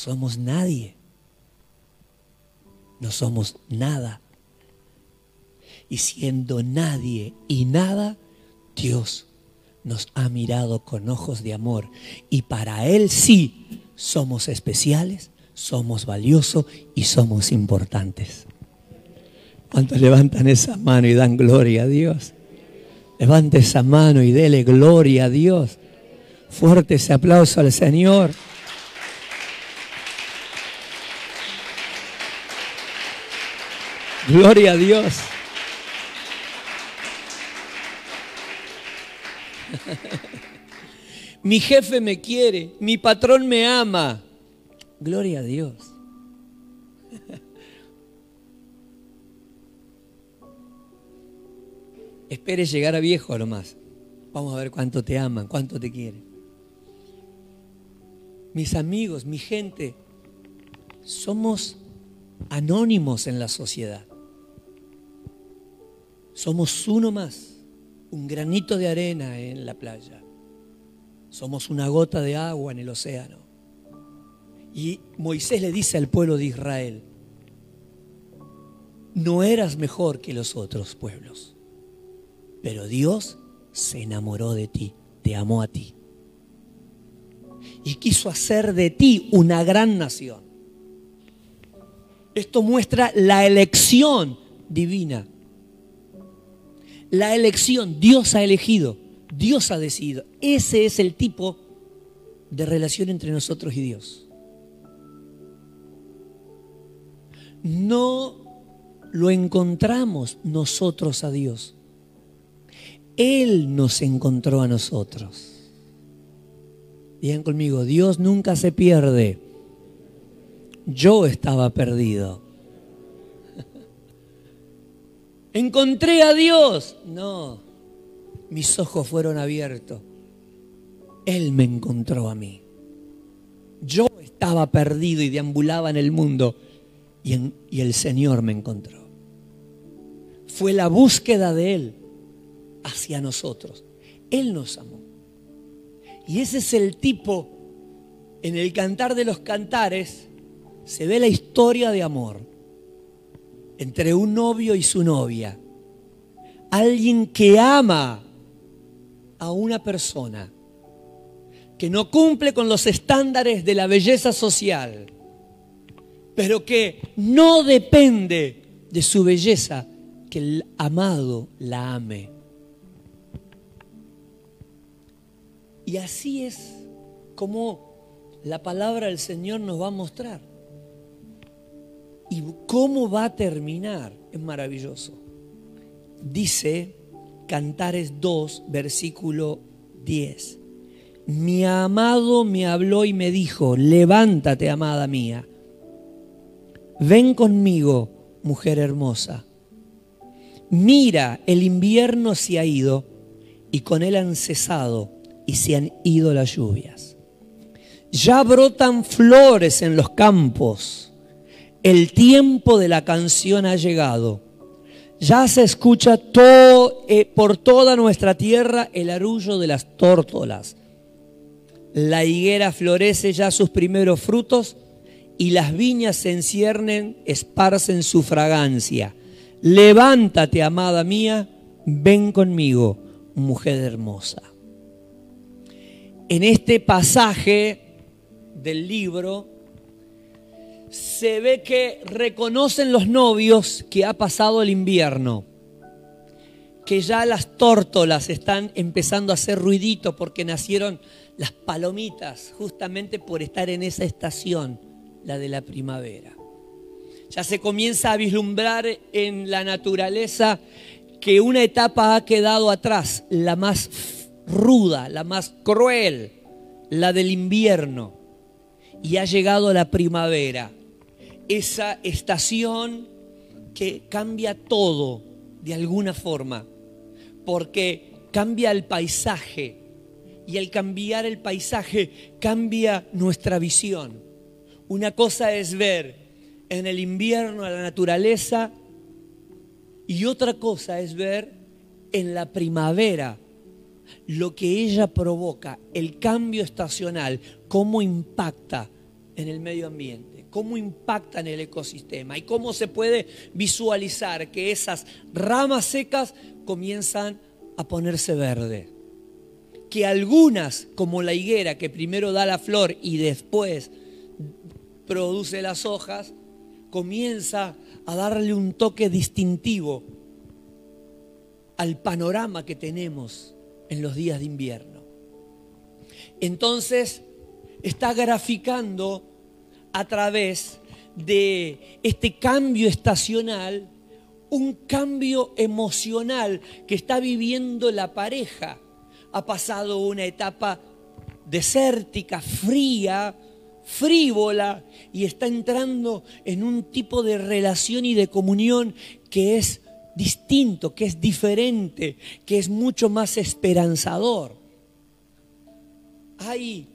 somos nadie. No somos nada. Y siendo nadie y nada, Dios nos ha mirado con ojos de amor. Y para Él sí somos especiales, somos valiosos y somos importantes. ¿Cuántos levantan esa mano y dan gloria a Dios? Levante esa mano y dele gloria a Dios. Fuerte ese aplauso al Señor. Gloria a Dios. Mi jefe me quiere, mi patrón me ama. Gloria a Dios. Espere llegar a viejo nomás. Vamos a ver cuánto te aman, cuánto te quieren. Mis amigos, mi gente, somos anónimos en la sociedad. Somos uno más, un granito de arena en la playa. Somos una gota de agua en el océano. Y Moisés le dice al pueblo de Israel, no eras mejor que los otros pueblos, pero Dios se enamoró de ti, te amó a ti. Y quiso hacer de ti una gran nación. Esto muestra la elección divina. La elección, Dios ha elegido, Dios ha decidido. Ese es el tipo de relación entre nosotros y Dios. No lo encontramos nosotros a Dios. Él nos encontró a nosotros. Digan conmigo, Dios nunca se pierde. Yo estaba perdido. Encontré a Dios. No, mis ojos fueron abiertos. Él me encontró a mí. Yo estaba perdido y deambulaba en el mundo y, y el Señor me encontró. Fue la búsqueda de Él hacia nosotros. Él nos amó. Y ese es el tipo, en el cantar de los cantares, se ve la historia de amor entre un novio y su novia. Alguien que ama a una persona, que no cumple con los estándares de la belleza social, pero que no depende de su belleza, que el amado la ame. Y así es como la palabra del Señor nos va a mostrar. ¿Y cómo va a terminar? Es maravilloso. Dice Cantares 2, versículo 10. Mi amado me habló y me dijo, levántate, amada mía. Ven conmigo, mujer hermosa. Mira, el invierno se ha ido y con él han cesado y se han ido las lluvias. Ya brotan flores en los campos. El tiempo de la canción ha llegado. Ya se escucha todo, eh, por toda nuestra tierra el arullo de las tórtolas. La higuera florece ya sus primeros frutos y las viñas se enciernen, esparcen su fragancia. Levántate, amada mía, ven conmigo, mujer hermosa en este pasaje del libro se ve que reconocen los novios que ha pasado el invierno, que ya las tórtolas están empezando a hacer ruidito porque nacieron las palomitas justamente por estar en esa estación, la de la primavera. Ya se comienza a vislumbrar en la naturaleza que una etapa ha quedado atrás, la más ruda, la más cruel, la del invierno. Y ha llegado la primavera, esa estación que cambia todo de alguna forma, porque cambia el paisaje y al cambiar el paisaje cambia nuestra visión. Una cosa es ver en el invierno a la naturaleza y otra cosa es ver en la primavera lo que ella provoca, el cambio estacional, cómo impacta en el medio ambiente, cómo impacta en el ecosistema y cómo se puede visualizar que esas ramas secas comienzan a ponerse verde. Que algunas, como la higuera, que primero da la flor y después produce las hojas, comienza a darle un toque distintivo al panorama que tenemos en los días de invierno. Entonces, está graficando a través de este cambio estacional un cambio emocional que está viviendo la pareja. Ha pasado una etapa desértica, fría, frívola y está entrando en un tipo de relación y de comunión que es distinto, que es diferente, que es mucho más esperanzador. Hay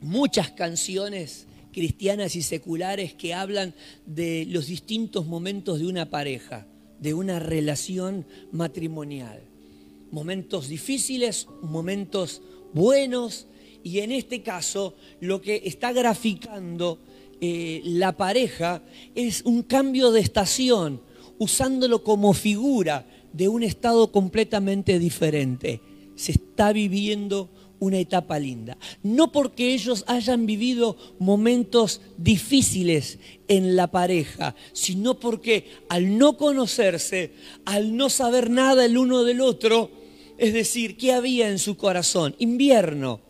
muchas canciones cristianas y seculares que hablan de los distintos momentos de una pareja, de una relación matrimonial. Momentos difíciles, momentos buenos, y en este caso lo que está graficando eh, la pareja es un cambio de estación, usándolo como figura de un estado completamente diferente. Se está viviendo una etapa linda. No porque ellos hayan vivido momentos difíciles en la pareja, sino porque al no conocerse, al no saber nada el uno del otro, es decir, ¿qué había en su corazón? Invierno.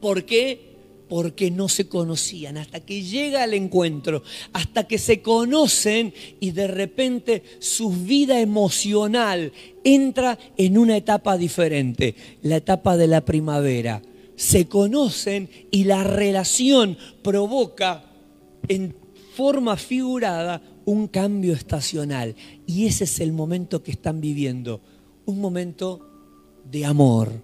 ¿Por qué? Porque no se conocían, hasta que llega el encuentro, hasta que se conocen y de repente su vida emocional entra en una etapa diferente, la etapa de la primavera. Se conocen y la relación provoca en forma figurada un cambio estacional. Y ese es el momento que están viviendo, un momento de amor,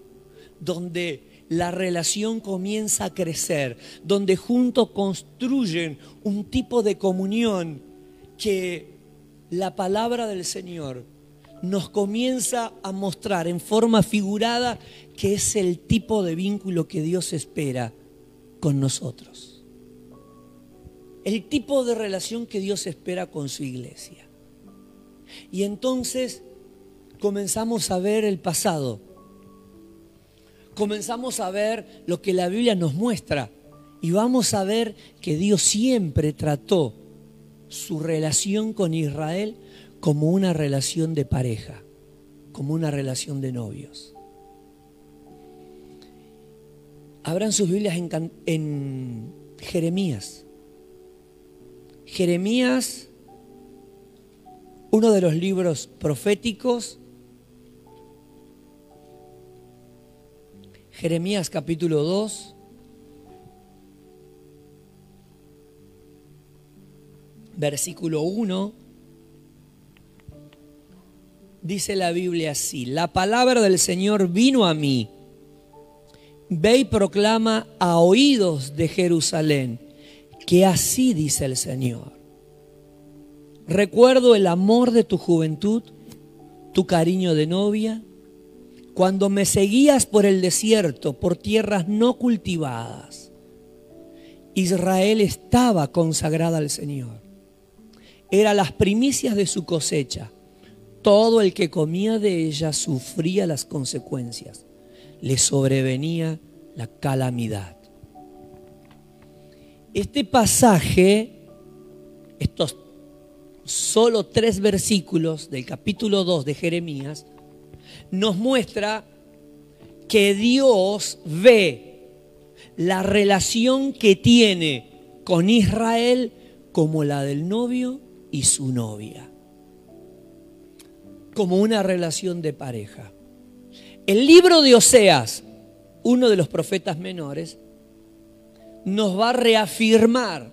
donde la relación comienza a crecer, donde juntos construyen un tipo de comunión que la palabra del Señor nos comienza a mostrar en forma figurada que es el tipo de vínculo que Dios espera con nosotros. El tipo de relación que Dios espera con su iglesia. Y entonces comenzamos a ver el pasado comenzamos a ver lo que la Biblia nos muestra y vamos a ver que Dios siempre trató su relación con Israel como una relación de pareja, como una relación de novios. Abran sus Biblias en, en Jeremías. Jeremías, uno de los libros proféticos Jeremías capítulo 2. Versículo 1. Dice la Biblia así, la palabra del Señor vino a mí. Ve y proclama a oídos de Jerusalén que así dice el Señor. Recuerdo el amor de tu juventud, tu cariño de novia cuando me seguías por el desierto, por tierras no cultivadas, Israel estaba consagrada al Señor. Era las primicias de su cosecha. Todo el que comía de ella sufría las consecuencias. Le sobrevenía la calamidad. Este pasaje, estos solo tres versículos del capítulo 2 de Jeremías, nos muestra que Dios ve la relación que tiene con Israel como la del novio y su novia, como una relación de pareja. El libro de Oseas, uno de los profetas menores, nos va a reafirmar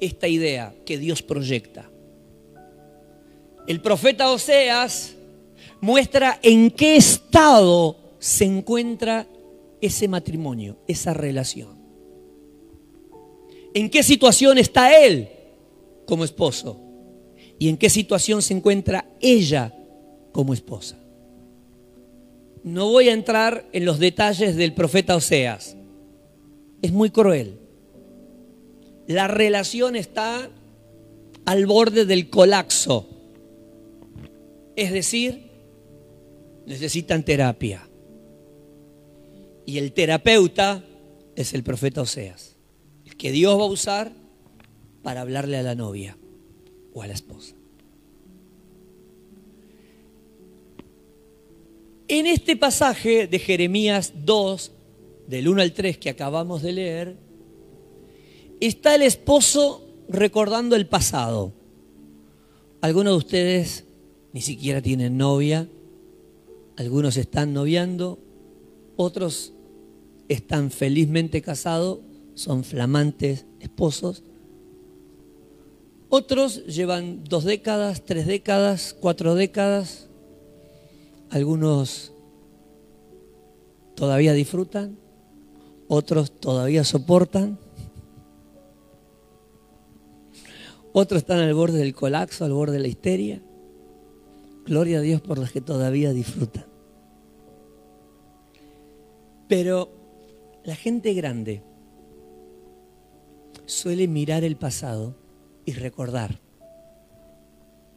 esta idea que Dios proyecta. El profeta Oseas muestra en qué estado se encuentra ese matrimonio, esa relación. ¿En qué situación está él como esposo? ¿Y en qué situación se encuentra ella como esposa? No voy a entrar en los detalles del profeta Oseas. Es muy cruel. la relación está al borde del colapso. Es decir, necesitan terapia. Y el terapeuta es el profeta Oseas, el que Dios va a usar para hablarle a la novia o a la esposa. En este pasaje de Jeremías 2, del 1 al 3 que acabamos de leer, está el esposo recordando el pasado. Algunos de ustedes ni siquiera tienen novia, algunos están noviando, otros están felizmente casados, son flamantes esposos, otros llevan dos décadas, tres décadas, cuatro décadas, algunos todavía disfrutan, otros todavía soportan, otros están al borde del colapso, al borde de la histeria. Gloria a Dios por los que todavía disfrutan. Pero la gente grande suele mirar el pasado y recordar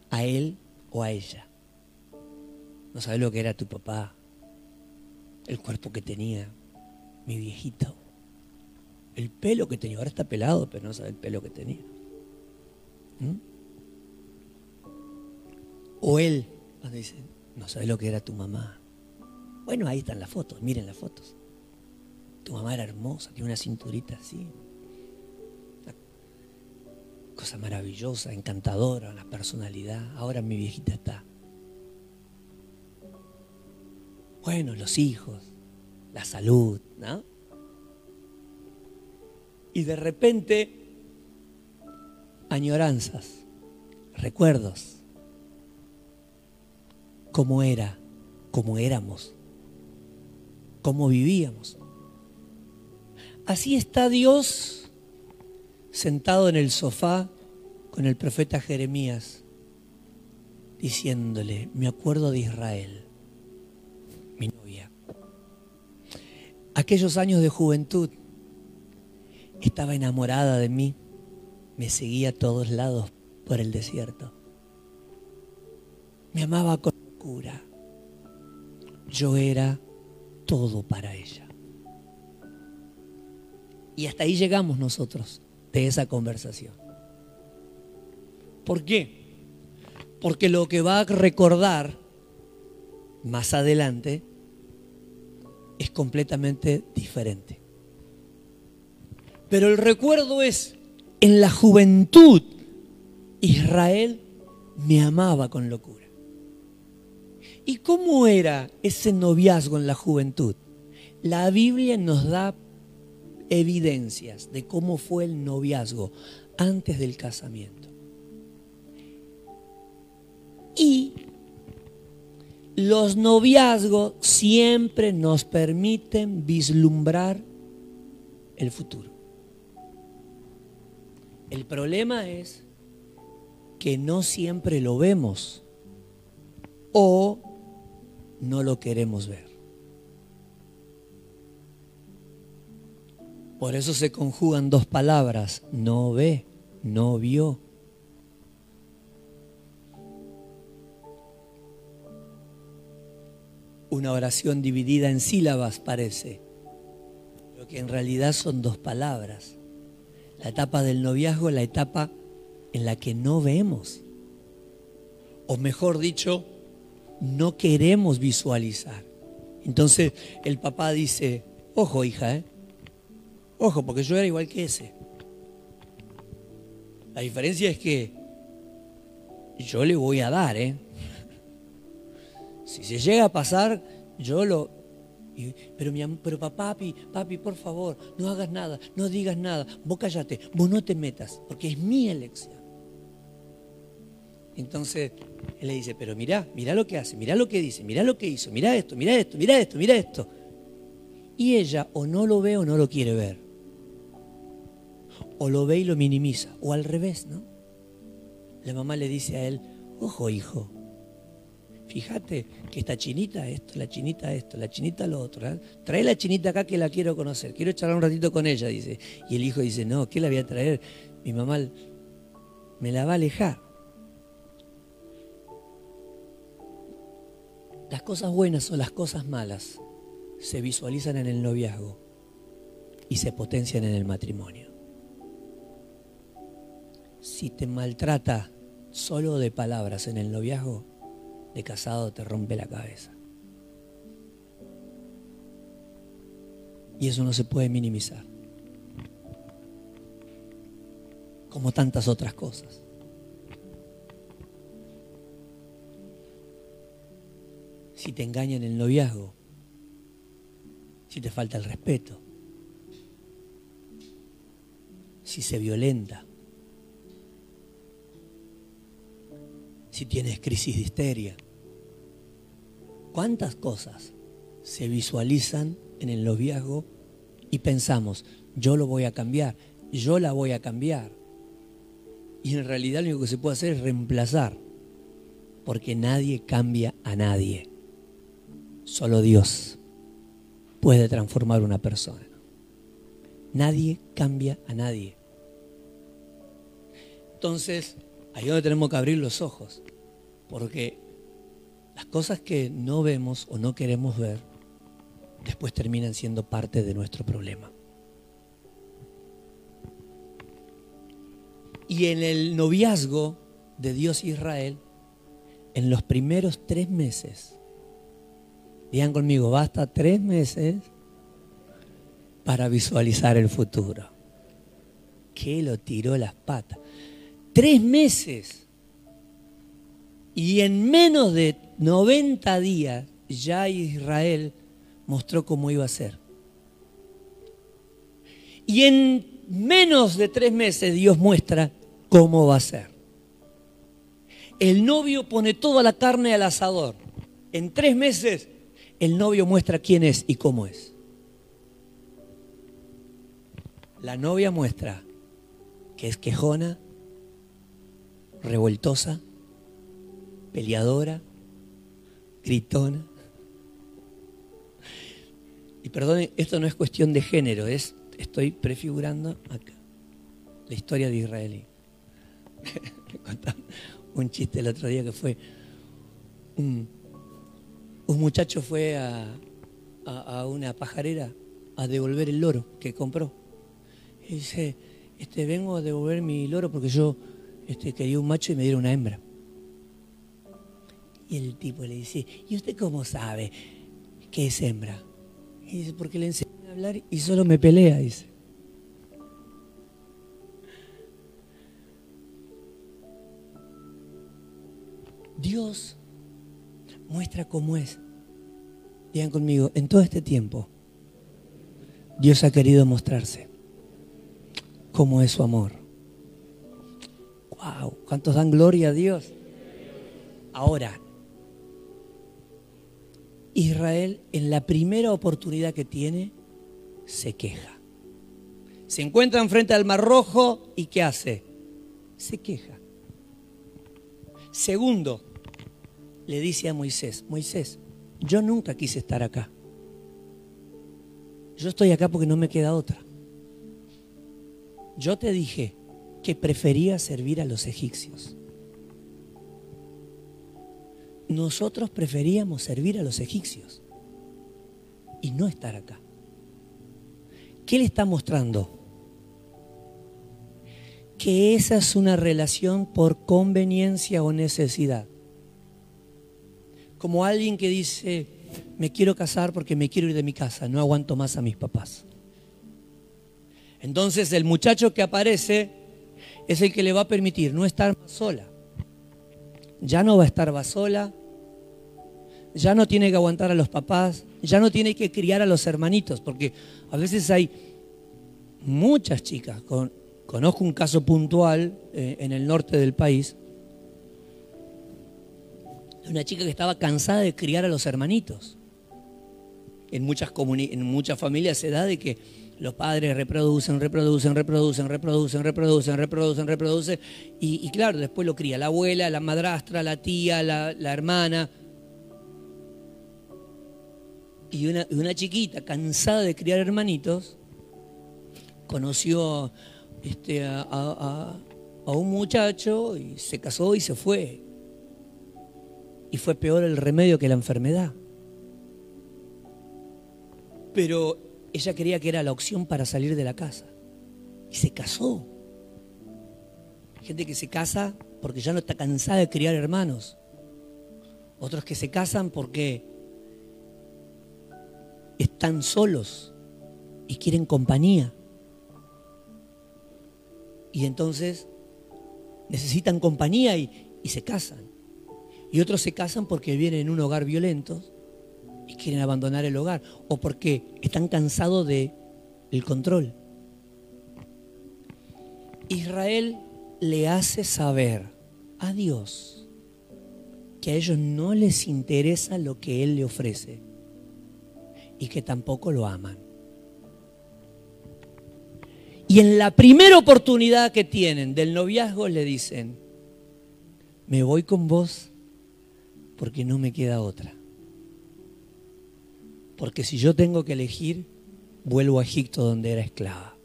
a él o a ella. No sabes lo que era tu papá, el cuerpo que tenía, mi viejito, el pelo que tenía. Ahora está pelado, pero no sabe el pelo que tenía. ¿Mm? O él, cuando dice, no sabes lo que era tu mamá. Bueno, ahí están las fotos, miren las fotos. Tu mamá era hermosa, tiene una cinturita así. cosa maravillosa, encantadora, la personalidad. Ahora mi viejita está Bueno, los hijos, la salud, ¿no? Y de repente, añoranzas, recuerdos, cómo era, cómo éramos, cómo vivíamos. Así está Dios sentado en el sofá con el profeta Jeremías, diciéndole, me acuerdo de Israel mi novia. Aquellos años de juventud, estaba enamorada de mí, me seguía a todos lados por el desierto. Me amaba con Yo era todo para ella. Y hasta ahí llegamos nosotros de esa conversación. ¿Por qué? Porque lo que va a recordar más adelante es completamente diferente. Pero el recuerdo es, en la juventud, Israel me amaba con locura. ¿Y cómo era ese noviazgo en la juventud? La Biblia nos da evidencias de cómo fue el noviazgo antes del casamiento. Y los noviazgos siempre nos permiten vislumbrar el futuro. El problema es que no siempre lo vemos o no lo queremos ver. Por eso se conjugan dos palabras, no ve, no vio. una oración dividida en sílabas parece, pero que en realidad son dos palabras. La etapa del noviazgo, la etapa en la que no vemos. O mejor dicho, no queremos visualizar. Entonces el papá dice, ojo hija, ¿eh? ojo, porque yo era igual que ese. La diferencia es que yo le voy a dar, ¿eh? Si se llega a pasar, yo lo... pero, mi, pero papi, papi, por favor, no hagas nada, no digas nada, vos callate, vos no te metas, porque es mi elección. Entonces él le dice, pero mirá, mirá lo que hace, mirá lo que dice, mirá lo que hizo, mirá esto, mirá esto, mirá esto, mirá esto. Y ella o no lo ve o no lo quiere ver. O lo ve y lo minimiza. O al revés, ¿no? La mamá le dice a él, ojo hijo, fíjate que esta chinita esto, la chinita esto, la chinita lo otro. ¿eh? Trae la chinita acá que la quiero conocer, quiero charlar un ratito con ella, dice. Y el hijo dice, no, ¿qué la voy a traer? Mi mamá me la va a alejar. Las cosas buenas o las cosas malas se visualizan en el noviazgo y se potencian en el matrimonio. Si te maltrata solo de palabras en el noviazgo, de casado te rompe la cabeza. Y eso no se puede minimizar. Como tantas otras cosas. Si te engañan el noviazgo, si te falta el respeto, si se violenta, si tienes crisis de histeria. ¿Cuántas cosas se visualizan en el noviazgo y pensamos, yo lo voy a cambiar, yo la voy a cambiar? Y en realidad lo único que se puede hacer es reemplazar, porque nadie cambia a nadie. Solo Dios puede transformar una persona. Nadie cambia a nadie. Entonces, ahí es donde tenemos que abrir los ojos, porque las cosas que no vemos o no queremos ver, después terminan siendo parte de nuestro problema. Y en el noviazgo de Dios Israel, en los primeros tres meses, digan conmigo, basta tres meses para visualizar el futuro. Que lo tiró las patas. Tres meses. Y en menos de 90 días ya Israel mostró cómo iba a ser. Y en menos de tres meses Dios muestra cómo va a ser. El novio pone toda la carne al asador. En tres meses el novio muestra quién es y cómo es. La novia muestra que es quejona, revoltosa, peleadora, gritona. Y perdone, esto no es cuestión de género, es, estoy prefigurando acá la historia de Israel. un chiste el otro día que fue un, muchacho fue a, a, una pajarera a devolver el loro que compró. Y dice, este, vengo a devolver mi loro porque yo este, quería un macho y me dieron una hembra. Y el tipo le dice, ¿y usted cómo sabe que es hembra? Y dice, porque le enseñé a hablar y solo me pelea, dice. Dios muestra cómo es. Digan conmigo, en todo este tiempo, Dios ha querido mostrarse cómo es su amor. ¡Wow! ¿Cuántos dan gloria a Dios? Ahora, Israel en la primera oportunidad que tiene se queja. Se encuentra enfrente al Mar Rojo y ¿qué hace? Se queja. Segundo, le dice a Moisés, Moisés, yo nunca quise estar acá. Yo estoy acá porque no me queda otra. Yo te dije que prefería servir a los egipcios nosotros preferíamos servir a los egipcios y no estar acá. ¿Qué le está mostrando? Que esa es una relación por conveniencia o necesidad. Como alguien que dice, me quiero casar porque me quiero ir de mi casa, no aguanto más a mis papás. Entonces el muchacho que aparece es el que le va a permitir no estar más sola ya no va a estar sola, ya no tiene que aguantar a los papás, ya no tiene que criar a los hermanitos, porque a veces hay muchas chicas, conozco un caso puntual eh, en el norte del país, una chica que estaba cansada de criar a los hermanitos. En muchas, en muchas familias se da de que los padres reproducen, reproducen, reproducen, reproducen, reproducen, reproducen, reproducen. Y, claro, después lo cría la abuela, la madrastra, la tía, la, hermana. Y una, una chiquita, cansada de criar hermanitos, conoció este, a un muchacho y se casó y se fue. Y fue peor el remedio que la enfermedad. Pero ella creía que era la opción para salir de la casa. Y se casó. Gente que se casa porque ya no está cansada de criar hermanos. Otros que se casan porque están solos y quieren compañía. Y entonces necesitan compañía y, y se casan. Y otros se casan porque vienen en un hogar violento y quieren abandonar el hogar. O porque están cansados de el control. Israel le hace saber a Dios que a ellos no les interesa lo que Él le ofrece y que tampoco lo aman. Y en la primera oportunidad que tienen del noviazgo le dicen, me voy con vos porque no me queda otra. Porque si yo tengo que elegir, vuelvo a Egipto donde era esclava.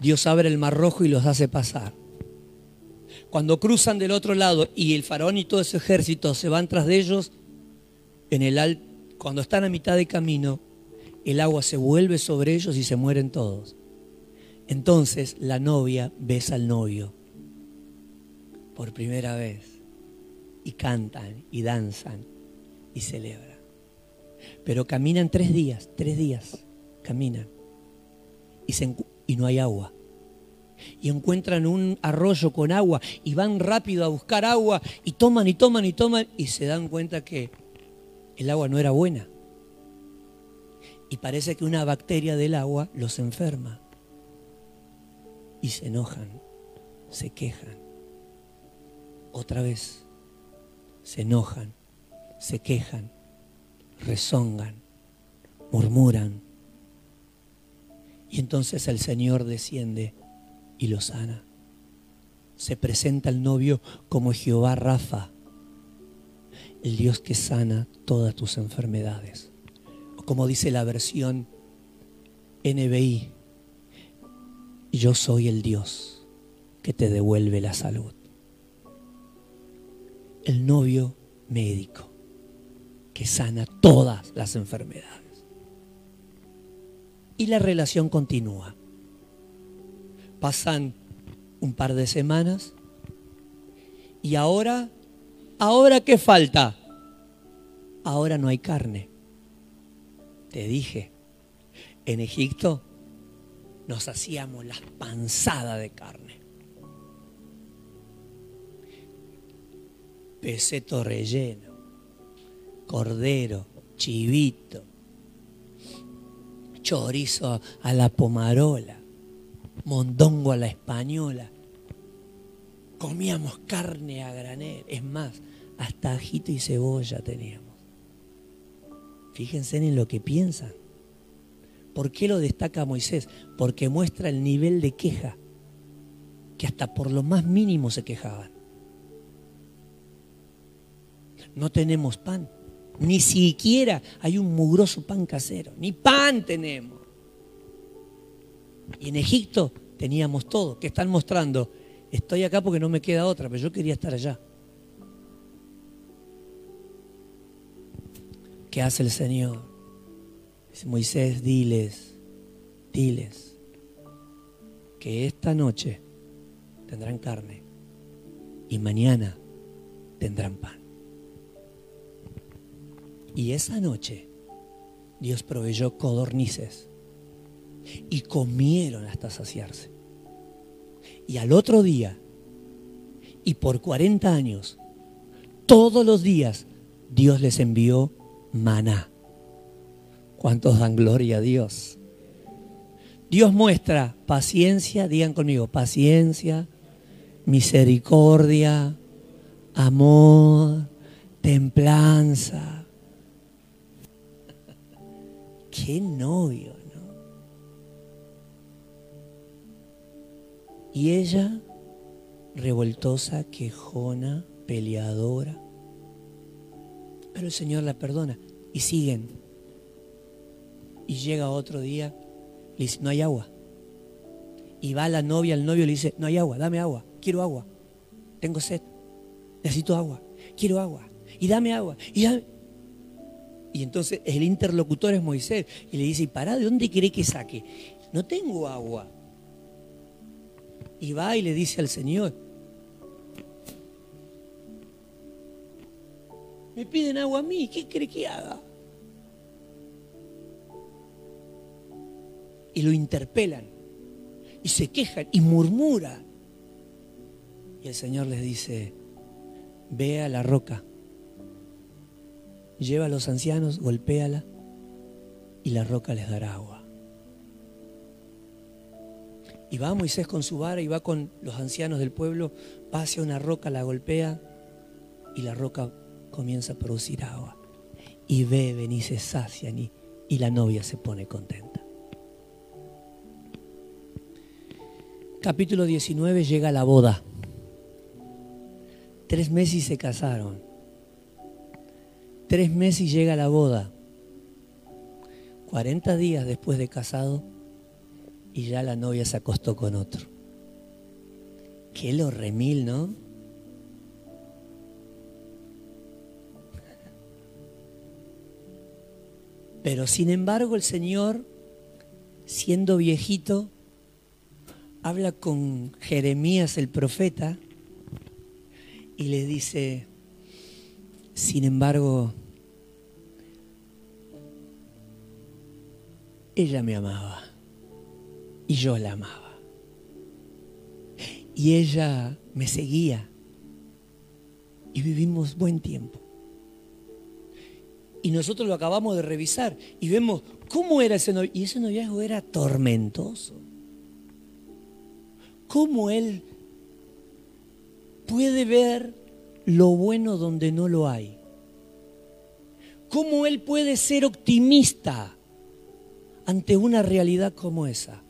Dios abre el mar rojo y los hace pasar. Cuando cruzan del otro lado y el faraón y todo ese ejército se van tras de ellos, en el al- cuando están a mitad de camino, el agua se vuelve sobre ellos y se mueren todos. Entonces la novia besa al novio por primera vez y cantan y danzan y celebran. Pero caminan tres días, tres días caminan y, no hay agua. Y encuentran un arroyo con agua y van rápido a buscar agua y toman y toman y toman y se dan cuenta que el agua no era buena. Y parece que una bacteria del agua los enferma. Y se enojan, se quejan. Otra vez, se enojan, se quejan, rezongan, murmuran. Y entonces el Señor desciende y los sana. Se presenta el novio como Jehová Rafa, el Dios que sana todas tus enfermedades. O como dice la versión NBI, yo soy el Dios que te devuelve la salud. El novio médico que sana todas las enfermedades. Y la relación continúa. Pasan un par de semanas y ahora, ahora qué falta? Ahora no hay carne. Te dije, en Egipto nos hacíamos las panzadas de carne. Peseto relleno, cordero, chivito, chorizo a la pomarola, mondongo a la española. Comíamos carne a granel, es más, hasta ajito y cebolla teníamos. Fíjense en lo que piensan. ¿Por qué lo destaca Moisés? Porque muestra el nivel de queja, que hasta por lo más mínimo se quejaban. No tenemos pan, ni siquiera hay un mugroso pan casero, ni pan tenemos. Y en Egipto teníamos todo, que están mostrando, estoy acá porque no me queda otra, pero yo quería estar allá. ¿Qué hace el Señor? Dice Moisés, diles, diles, que esta noche tendrán carne y mañana tendrán pan. Y esa noche Dios proveyó codornices y comieron hasta saciarse. Y al otro día, y por 40 años, todos los días Dios les envió maná. ¿Cuántos dan gloria a Dios? Dios muestra paciencia, digan conmigo, paciencia, misericordia, amor, templanza. Qué novio, ¿no? Y ella, revoltosa, quejona, peleadora. Pero el Señor la perdona y siguen. Y llega otro día, le dice, no hay agua. Y va la novia al novio y le dice, no hay agua, dame agua, quiero agua, tengo sed, necesito agua, quiero agua, y dame agua, y Y entonces el interlocutor es Moisés y le dice, ¿y para de dónde quiere que saque? No tengo agua. Y va y le dice al Señor, me piden agua a mí, ¿qué cree que haga? Y lo interpelan y se quejan y murmura. Y el Señor les dice, ve a la roca, lleva a los ancianos, golpéala y la roca les dará agua. Y va Moisés con su vara y va con los ancianos del pueblo, va hacia una roca, la golpea y la roca comienza a producir agua. Y beben y se sacian y, y la novia se pone contenta. Capítulo 19 llega la boda. Tres meses y se casaron. Tres meses y llega la boda. 40 días después de casado y ya la novia se acostó con otro. Qué lo remil, ¿no? Pero sin embargo el Señor, siendo viejito, habla con Jeremías el profeta y le dice, sin embargo, ella me amaba y yo la amaba. Y ella me seguía y vivimos buen tiempo. Y nosotros lo acabamos de revisar y vemos cómo era ese noviazgo. Y ese noviazgo era tormentoso. Cómo él puede ver lo bueno donde no lo hay. Cómo él puede ser optimista ante una realidad como esa.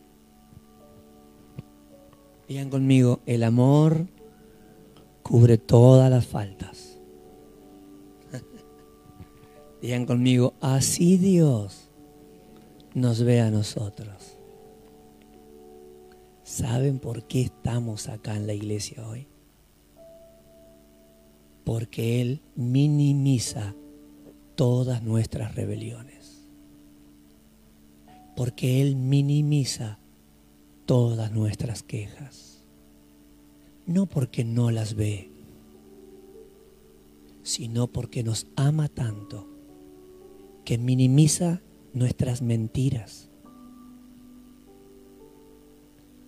Digan conmigo, el amor cubre todas las faltas. Digan conmigo, así Dios nos ve a nosotros. ¿Saben por qué estamos acá en la iglesia hoy? Porque Él minimiza todas nuestras rebeliones. Porque Él minimiza todas nuestras quejas. No porque no las ve, sino porque nos ama tanto que minimiza nuestras mentiras.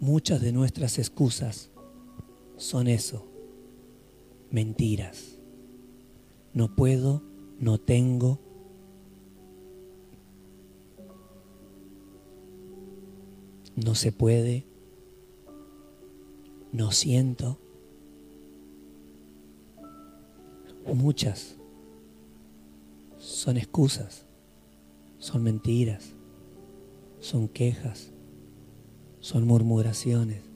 Muchas de nuestras excusas son eso, mentiras. No puedo, no tengo, no se puede, no siento. Muchas son excusas, son mentiras, son quejas, son murmuraciones.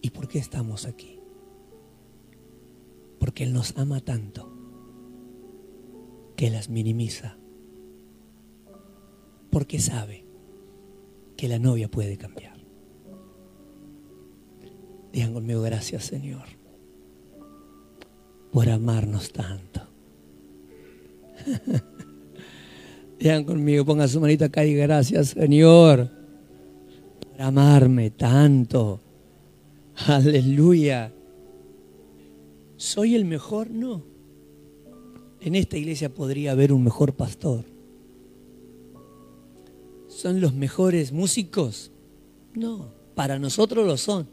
¿Y por qué estamos aquí? Porque Él nos ama tanto que las minimiza porque sabe que la novia puede cambiar. Digan conmigo, gracias Señor, por amarnos tanto. Digan conmigo, pongan su manita acá y gracias Señor, por amarme tanto. Aleluya. ¿Soy el mejor? No. En esta iglesia podría haber un mejor pastor ¿Son los mejores músicos? No, para nosotros lo son.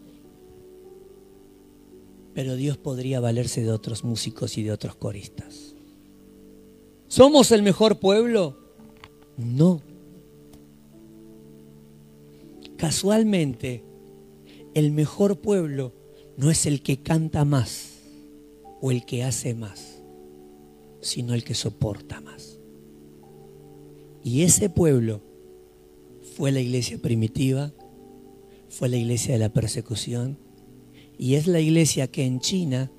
Pero Dios podría valerse de otros músicos y de otros coristas. ¿Somos el mejor pueblo? No. Casualmente, el mejor pueblo no es el que canta más o el que hace más, sino el que soporta más. Y ese pueblo fue la iglesia primitiva, fue la iglesia de la persecución y es la iglesia que en China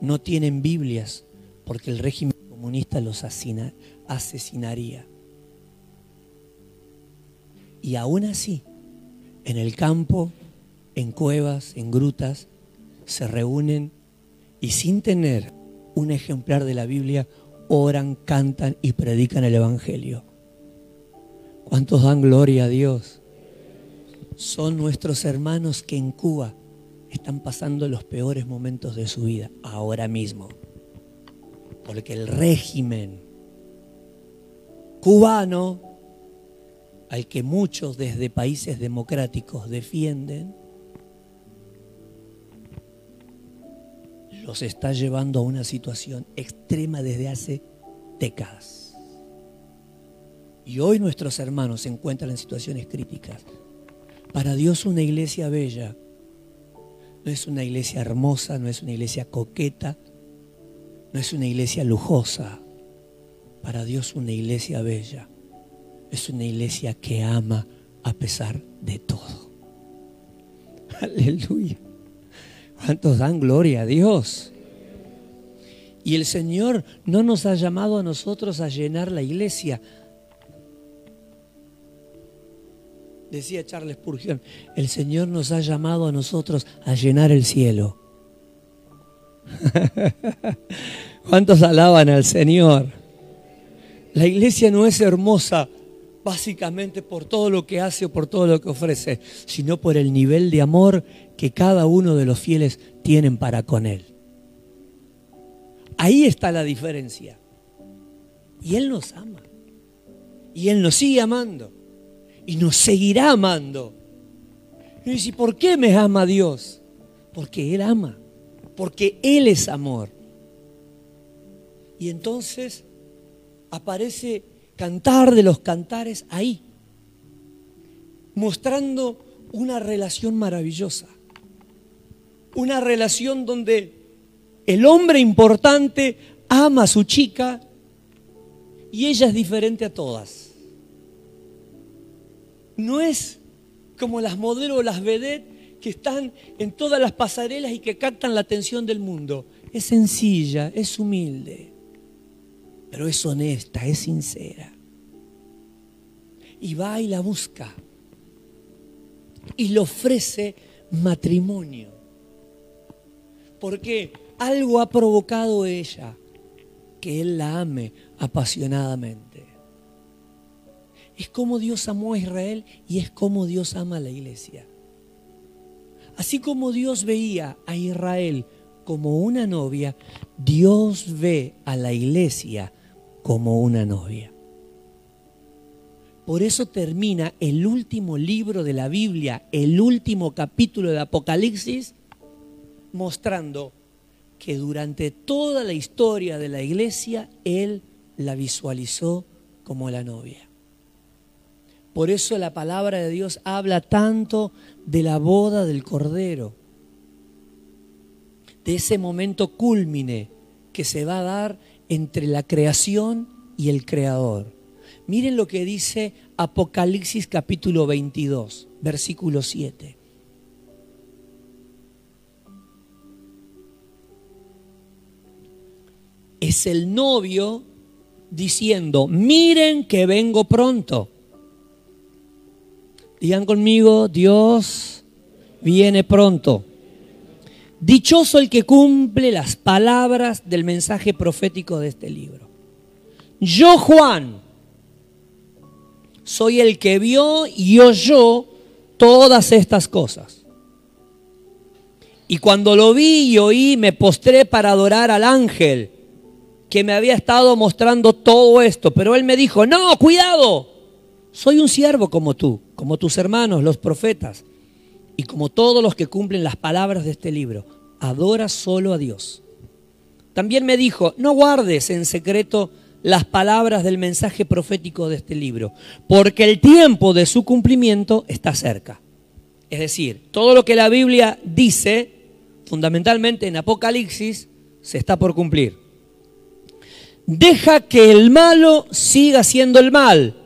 no tienen Biblias porque el régimen comunista los asesinaría. Y aún así, en el campo, en cuevas, en grutas, se reúnen y sin tener un ejemplar de la Biblia, oran, cantan y predican el Evangelio. ¿Cuántos dan gloria a Dios? Son nuestros hermanos que en Cuba están pasando los peores momentos de su vida ahora mismo. Porque el régimen cubano, al que muchos desde países democráticos defienden, está llevando a una situación extrema desde hace décadas. Y hoy nuestros hermanos se encuentran en situaciones críticas. Para Dios una iglesia bella no es una iglesia hermosa, no es una iglesia coqueta, no es una iglesia lujosa. Para Dios una iglesia bella es una iglesia que ama a pesar de todo. Aleluya. ¿Cuántos dan gloria a Dios? Y el Señor no nos ha llamado a nosotros a llenar la iglesia. Decía Charles Spurgeon, el Señor nos ha llamado a nosotros a llenar el cielo. ¿Cuántos alaban al Señor? La iglesia no es hermosa básicamente por todo lo que hace o por todo lo que ofrece, sino por el nivel de amor que cada uno de los fieles tienen para con Él. Ahí está la diferencia. Y Él nos ama. Y Él nos sigue amando. Y nos seguirá amando. Y dice, ¿por qué me ama Dios? Porque Él ama. Porque Él es amor. Y entonces aparece cantar de los cantares ahí, mostrando una relación maravillosa, una relación donde el hombre importante ama a su chica y ella es diferente a todas. No es como las modelos o las vedettes que están en todas las pasarelas y que captan la atención del mundo. Es sencilla, es humilde pero es honesta, es sincera. Y va y la busca. Y le ofrece matrimonio. Porque algo ha provocado ella que él la ame apasionadamente. Es como Dios amó a Israel y es como Dios ama a la iglesia. Así como Dios veía a Israel como una novia, Dios ve a la iglesia como una novia. Por eso termina el último libro de la Biblia, el último capítulo de Apocalipsis, mostrando que durante toda la historia de la iglesia Él la visualizó como la novia. Por eso la palabra de Dios habla tanto de la boda del Cordero, de ese momento cúlmine que se va a dar entre la creación y el creador. Miren lo que dice Apocalipsis capítulo 22, versículo 7. Es el novio diciendo, miren que vengo pronto. Digan conmigo, Dios viene pronto. Dichoso el que cumple las palabras del mensaje profético de este libro. Yo, Juan, soy el que vio y oyó todas estas cosas. Y cuando lo vi y oí, me postré para adorar al ángel que me había estado mostrando todo esto. Pero él me dijo, no, cuidado, soy un siervo como tú, como tus hermanos, los profetas y como todos los que cumplen las palabras de este libro, adora solo a Dios. También me dijo, no guardes en secreto las palabras del mensaje profético de este libro, porque el tiempo de su cumplimiento está cerca. Es decir, todo lo que la Biblia dice, fundamentalmente en Apocalipsis, se está por cumplir. Deja que el malo siga siendo el mal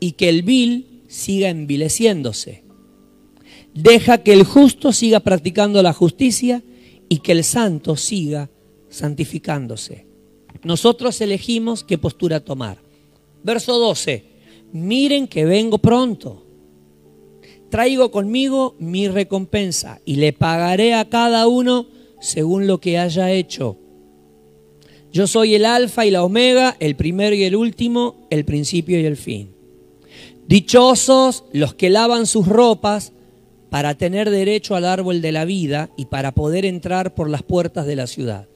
y que el vil siga envileciéndose Deja que el justo siga practicando la justicia y que el santo siga santificándose. Nosotros elegimos qué postura tomar. Verso 12. Miren que vengo pronto. Traigo conmigo mi recompensa y le pagaré a cada uno según lo que haya hecho. Yo soy el alfa y la omega, el primero y el último, el principio y el fin. Dichosos los que lavan sus ropas para tener derecho al árbol de la vida y para poder entrar por las puertas de la ciudad.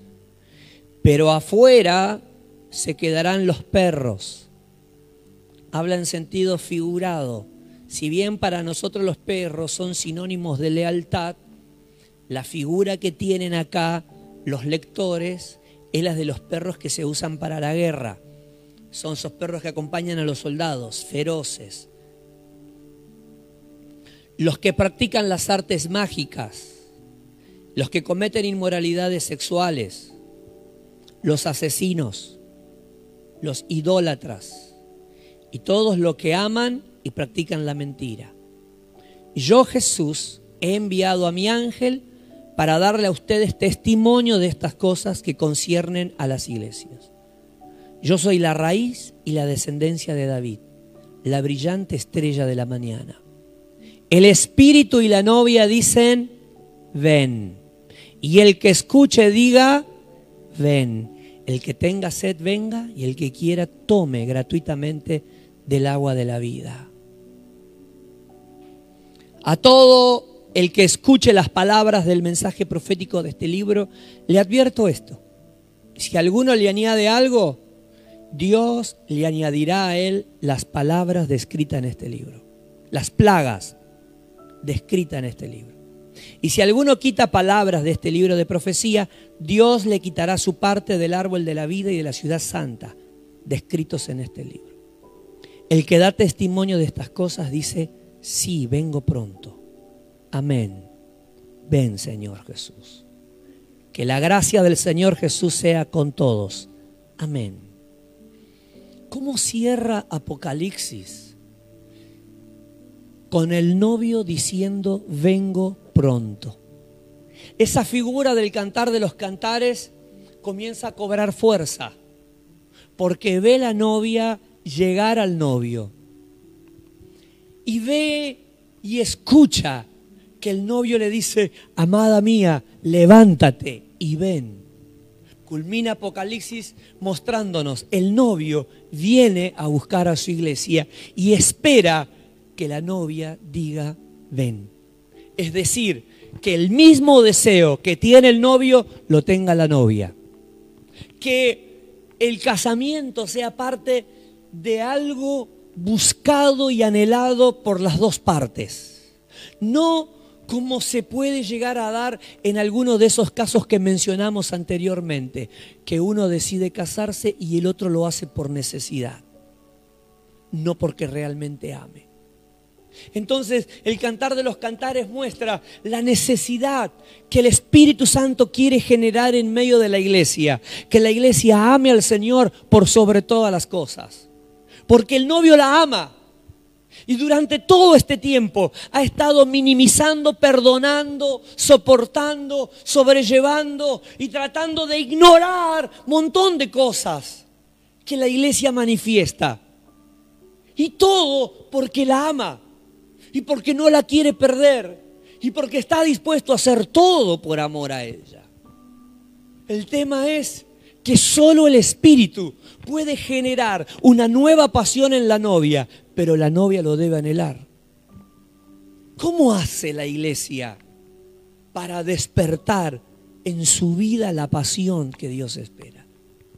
Pero afuera se quedarán los perros. Habla en sentido figurado. Si bien para nosotros los perros son sinónimos de lealtad, la figura que tienen acá los lectores es la de los perros que se usan para la guerra. Son esos perros que acompañan a los soldados, feroces. Los que practican las artes mágicas, los que cometen inmoralidades sexuales, los asesinos, los idólatras y todos los que aman y practican la mentira. Yo Jesús he enviado a mi ángel para darle a ustedes testimonio de estas cosas que conciernen a las iglesias. Yo soy la raíz y la descendencia de David, la brillante estrella de la mañana. El espíritu y la novia dicen, ven. Y el que escuche diga, ven. El que tenga sed venga y el que quiera tome gratuitamente del agua de la vida. A todo el que escuche las palabras del mensaje profético de este libro, le advierto esto. Si alguno le añade algo, Dios le añadirá a él las palabras descritas en este libro, las plagas descritas en este libro. Y si alguno quita palabras de este libro de profecía, Dios le quitará su parte del árbol de la vida y de la ciudad santa, descritos en este libro. El que da testimonio de estas cosas dice, sí, vengo pronto. Amén. Ven, Señor Jesús. Que la gracia del Señor Jesús sea con todos. Amén. ¿Cómo cierra Apocalipsis? Con el novio diciendo, vengo pronto. Esa figura del cantar de los cantares comienza a cobrar fuerza, porque ve la novia llegar al novio. Y ve y escucha que el novio le dice, amada mía, levántate y ven culmina Apocalipsis mostrándonos, el novio viene a buscar a su iglesia y espera que la novia diga, ven. Es decir, que el mismo deseo que tiene el novio lo tenga la novia. Que el casamiento sea parte de algo buscado y anhelado por las dos partes. No como se puede llegar a dar en alguno de esos casos que mencionamos anteriormente, que uno decide casarse y el otro lo hace por necesidad, no porque realmente ame. Entonces, el cantar de los cantares muestra la necesidad que el Espíritu Santo quiere generar en medio de la iglesia, que la iglesia ame al Señor por sobre todas las cosas, porque el novio la ama. Y durante todo este tiempo ha estado minimizando, perdonando, soportando, sobrellevando y tratando de ignorar un montón de cosas que la iglesia manifiesta. Y todo porque la ama y porque no la quiere perder y porque está dispuesto a hacer todo por amor a ella. El tema es que solo el Espíritu puede generar una nueva pasión en la novia, pero la novia lo debe anhelar. ¿Cómo hace la iglesia para despertar en su vida la pasión que Dios espera?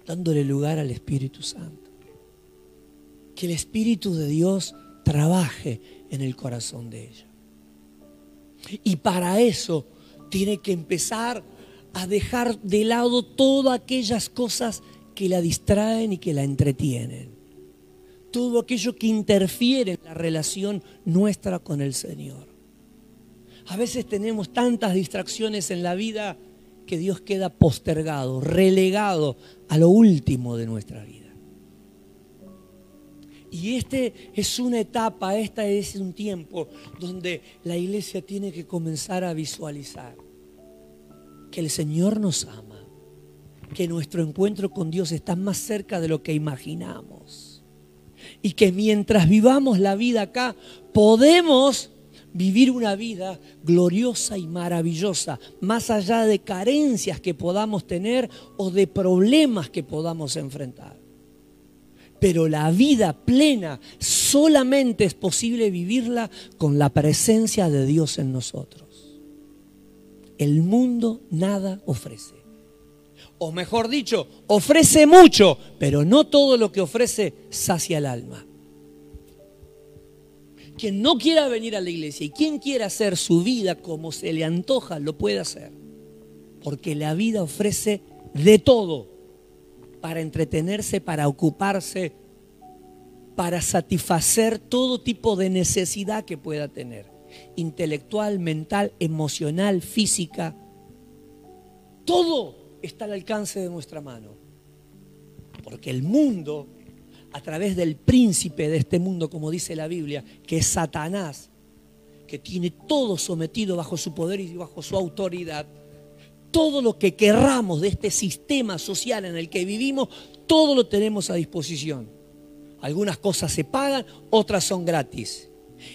Dándole lugar al Espíritu Santo. Que el Espíritu de Dios trabaje en el corazón de ella. Y para eso tiene que empezar a dejar de lado todas aquellas cosas que la distraen y que la entretienen todo aquello que interfiere en la relación nuestra con el Señor. A veces tenemos tantas distracciones en la vida que Dios queda postergado, relegado a lo último de nuestra vida. Y este es una etapa, este es un tiempo donde la iglesia tiene que comenzar a visualizar que el Señor nos ama, que nuestro encuentro con Dios está más cerca de lo que imaginamos. Y que mientras vivamos la vida acá, podemos vivir una vida gloriosa y maravillosa, más allá de carencias que podamos tener o de problemas que podamos enfrentar. Pero la vida plena solamente es posible vivirla con la presencia de Dios en nosotros. El mundo nada ofrece. O mejor dicho, ofrece mucho, pero no todo lo que ofrece sacia el alma. Quien no quiera venir a la iglesia y quien quiera hacer su vida como se le antoja, lo puede hacer. Porque la vida ofrece de todo para entretenerse, para ocuparse, para satisfacer todo tipo de necesidad que pueda tener. Intelectual, mental, emocional, física. Todo está al alcance de nuestra mano. Porque el mundo a través del príncipe de este mundo, como dice la Biblia, que es Satanás, que tiene todo sometido bajo su poder y bajo su autoridad. Todo lo que querramos de este sistema social en el que vivimos, todo lo tenemos a disposición. Algunas cosas se pagan, otras son gratis.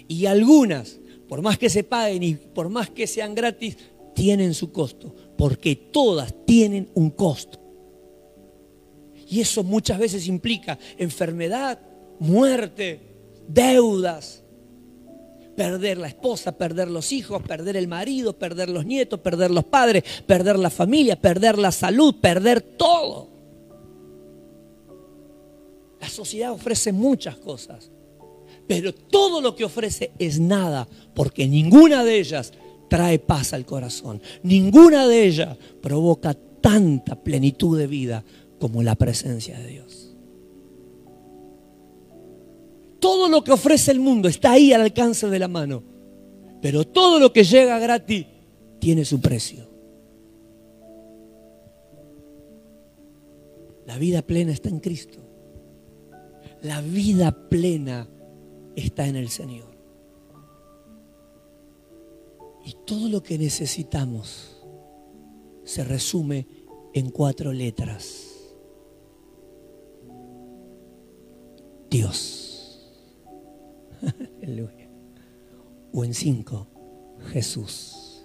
Y algunas, por más que se paguen y por más que sean gratis, tienen su costo, porque todas tienen un costo. Y eso muchas veces implica enfermedad, muerte, deudas, perder la esposa, perder los hijos, perder el marido, perder los nietos, perder los padres, perder la familia, perder la salud, perder todo. La sociedad ofrece muchas cosas, pero todo lo que ofrece es nada, porque ninguna de ellas trae paz al corazón, ninguna de ellas provoca tanta plenitud de vida como la presencia de Dios. Todo lo que ofrece el mundo está ahí al alcance de la mano, pero todo lo que llega gratis tiene su precio. La vida plena está en Cristo. La vida plena está en el Señor. Y todo lo que necesitamos se resume en cuatro letras. Dios. O en cinco, Jesús.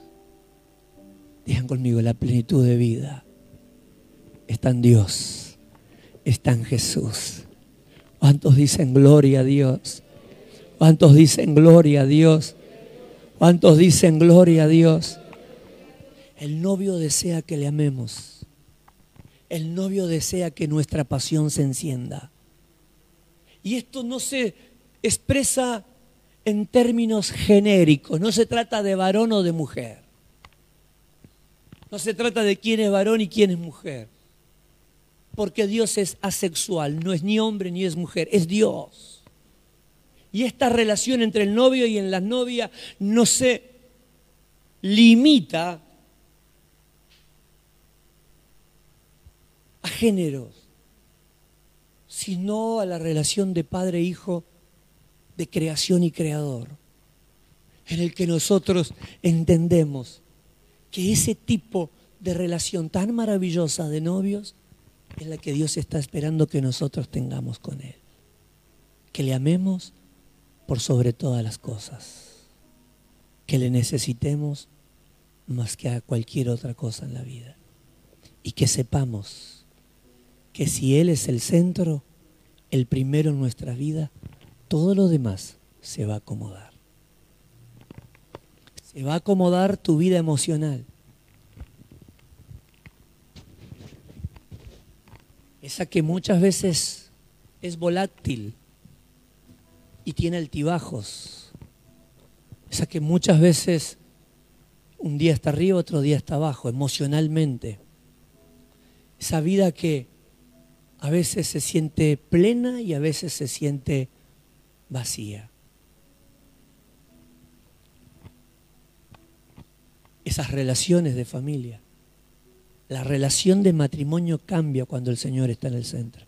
Digan conmigo, la plenitud de vida está en Dios, está en Jesús. ¿Cuántos dicen gloria a Dios? ¿Cuántos dicen gloria a Dios? ¿Cuántos dicen gloria a Dios? El novio desea que le amemos. El novio desea que nuestra pasión se encienda. Y esto no se expresa en términos genéricos, no se trata de varón o de mujer. No se trata de quién es varón y quién es mujer. Porque Dios es asexual, no es ni hombre ni es mujer, es Dios. Y esta relación entre el novio y en la novia no se limita a géneros sino a la relación de padre-hijo, de creación y creador, en el que nosotros entendemos que ese tipo de relación tan maravillosa de novios es la que Dios está esperando que nosotros tengamos con Él. Que le amemos por sobre todas las cosas. Que le necesitemos más que a cualquier otra cosa en la vida. Y que sepamos que si Él es el centro, el primero en nuestra vida, todo lo demás se va a acomodar. Se va a acomodar tu vida emocional. Esa que muchas veces es volátil y tiene altibajos. Esa que muchas veces un día está arriba, otro día está abajo, emocionalmente. Esa vida que a veces se siente plena y a veces se siente vacía. Esas relaciones de familia. La relación de matrimonio cambia cuando el Señor está en el centro.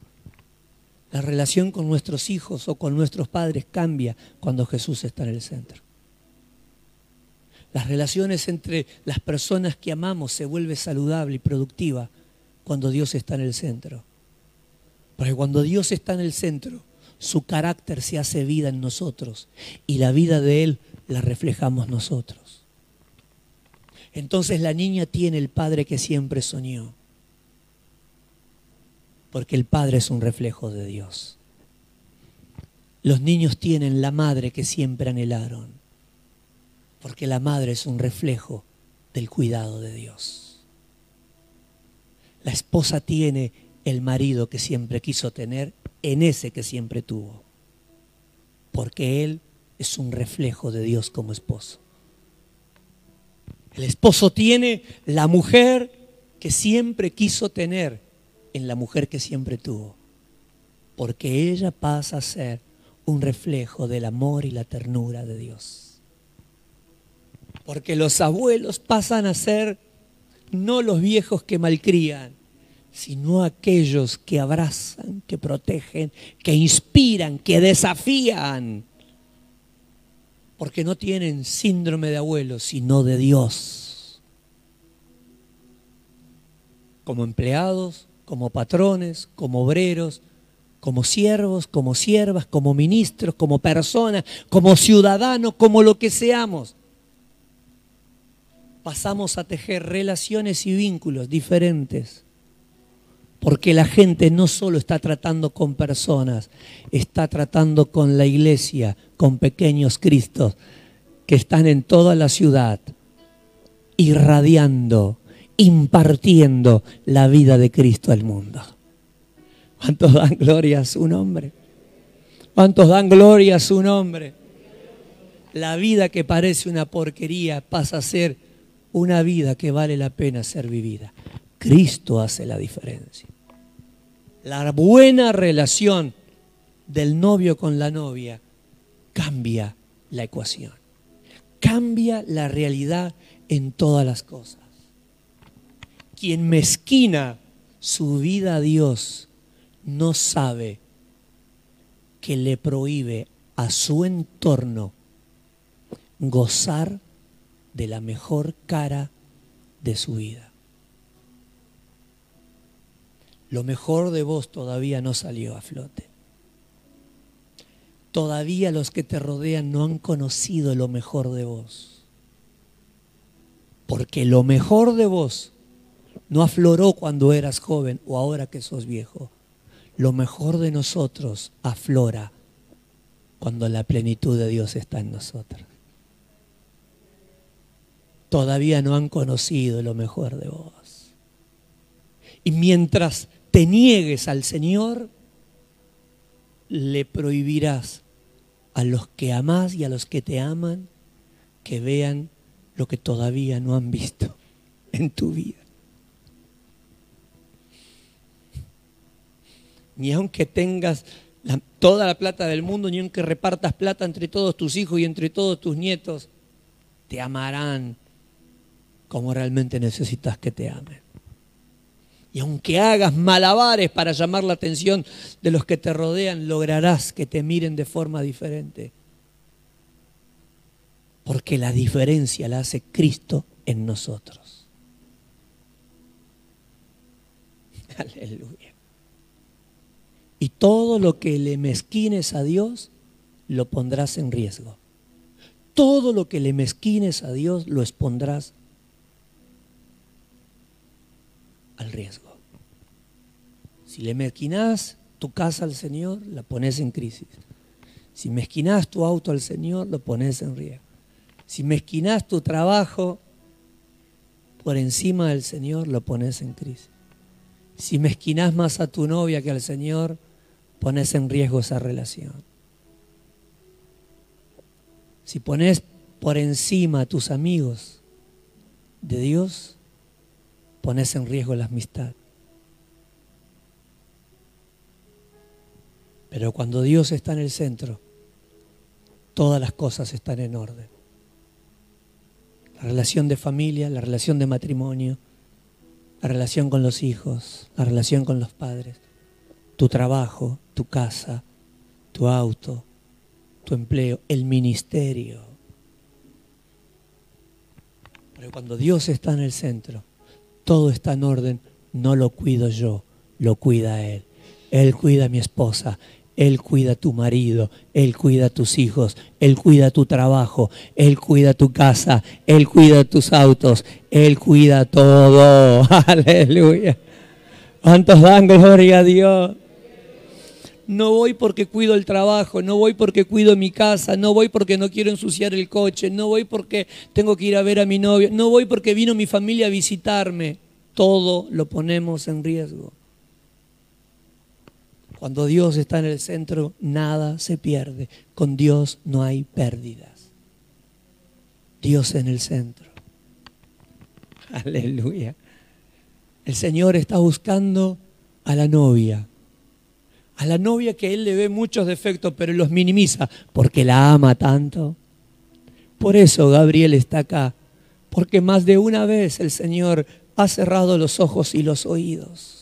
La relación con nuestros hijos o con nuestros padres cambia cuando Jesús está en el centro. Las relaciones entre las personas que amamos se vuelve saludable y productiva cuando Dios está en el centro. Porque cuando Dios está en el centro, su carácter se hace vida en nosotros y la vida de Él la reflejamos nosotros. Entonces la niña tiene el padre que siempre soñó, porque el padre es un reflejo de Dios. Los niños tienen la madre que siempre anhelaron, porque la madre es un reflejo del cuidado de Dios. La esposa tiene el marido que siempre quiso tener en ese que siempre tuvo, porque él es un reflejo de Dios como esposo. El esposo tiene la mujer que siempre quiso tener en la mujer que siempre tuvo, porque ella pasa a ser un reflejo del amor y la ternura de Dios. Porque los abuelos pasan a ser no los viejos que malcrían, sino aquellos que abrazan, que protegen, que inspiran, que desafían. Porque no tienen síndrome de abuelo, sino de Dios. Como empleados, como patrones, como obreros, como siervos, como siervas, como ministros, como personas, como ciudadanos, como lo que seamos. Pasamos a tejer relaciones y vínculos diferentes porque la gente no solo está tratando con personas, está tratando con la iglesia, con pequeños Cristos que están en toda la ciudad, irradiando, impartiendo la vida de Cristo al mundo. ¿Cuántos dan gloria a su nombre? ¿Cuántos dan gloria a su nombre? La vida que parece una porquería pasa a ser una vida que vale la pena ser vivida. Cristo hace la diferencia la buena relación del novio con la novia cambia la ecuación, cambia la realidad en todas las cosas. Quien mezquina su vida a Dios no sabe que le prohíbe a su entorno gozar de la mejor cara de su vida lo mejor de vos todavía no salió a flote. Todavía los que te rodean no han conocido lo mejor de vos. Porque lo mejor de vos no afloró cuando eras joven o ahora que sos viejo. Lo mejor de nosotros aflora cuando la plenitud de Dios está en nosotros. Todavía no han conocido lo mejor de vos. Y mientras te niegues al Señor, le prohibirás a los que amás y a los que te aman que vean lo que todavía no han visto en tu vida. Ni aunque tengas toda la plata del mundo, ni aunque repartas plata entre todos tus hijos y entre todos tus nietos, te amarán como realmente necesitas que te amen. Y aunque hagas malabares para llamar la atención de los que te rodean, lograrás que te miren de forma diferente. Porque la diferencia la hace Cristo en nosotros. Aleluya. Y todo lo que le mezquines a Dios, lo pondrás en riesgo. Todo lo que le mezquines a Dios, lo expondrás al riesgo. Si le mezquinás tu casa al Señor, la pones en crisis. Si mezquinás tu auto al Señor, lo pones en riesgo. Si mezquinás tu trabajo por encima del Señor, lo pones en crisis. Si mezquinás más a tu novia que al Señor, pones en riesgo esa relación. Si pones por encima a tus amigos de Dios, pones en riesgo la amistad. Pero cuando Dios está en el centro, todas las cosas están en orden. La relación de familia, la relación de matrimonio, la relación con los hijos, la relación con los padres, tu trabajo, tu casa, tu auto, tu empleo, el ministerio. Pero cuando Dios está en el centro, todo está en orden no lo cuido yo, lo cuida Él. Él cuida a mi esposa, Él cuida a tu marido, Él cuida a tus hijos, Él cuida tu trabajo, Él cuida tu casa, Él cuida tus autos, Él cuida todo. Aleluya. ¿Cuántos dan gloria a Dios? No voy porque cuido el trabajo, no voy porque cuido mi casa, no voy porque no quiero ensuciar el coche, no voy porque tengo que ir a ver a mi novio, no voy porque vino mi familia a visitarme. Todo lo ponemos en riesgo. Cuando Dios está en el centro, nada se pierde. Con Dios no hay pérdidas. Dios en el centro. Aleluya. El Señor está buscando a la novia a la novia que él le ve muchos defectos, pero los minimiza porque la ama tanto. Por eso Gabriel está acá, porque más de una vez el Señor ha cerrado los ojos y los oídos.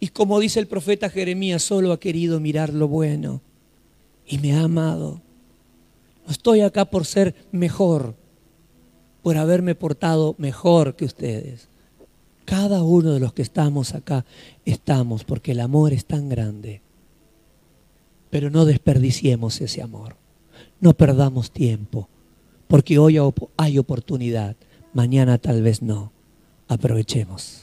Y como dice el profeta Jeremías, solo ha querido mirar lo bueno y me ha amado. No estoy acá por ser mejor, por haberme portado mejor que ustedes. Cada uno de los que estamos acá estamos porque el amor es tan grande. Pero no desperdiciemos ese amor. No perdamos tiempo, porque hoy hay oportunidad, mañana tal vez no. Aprovechemos.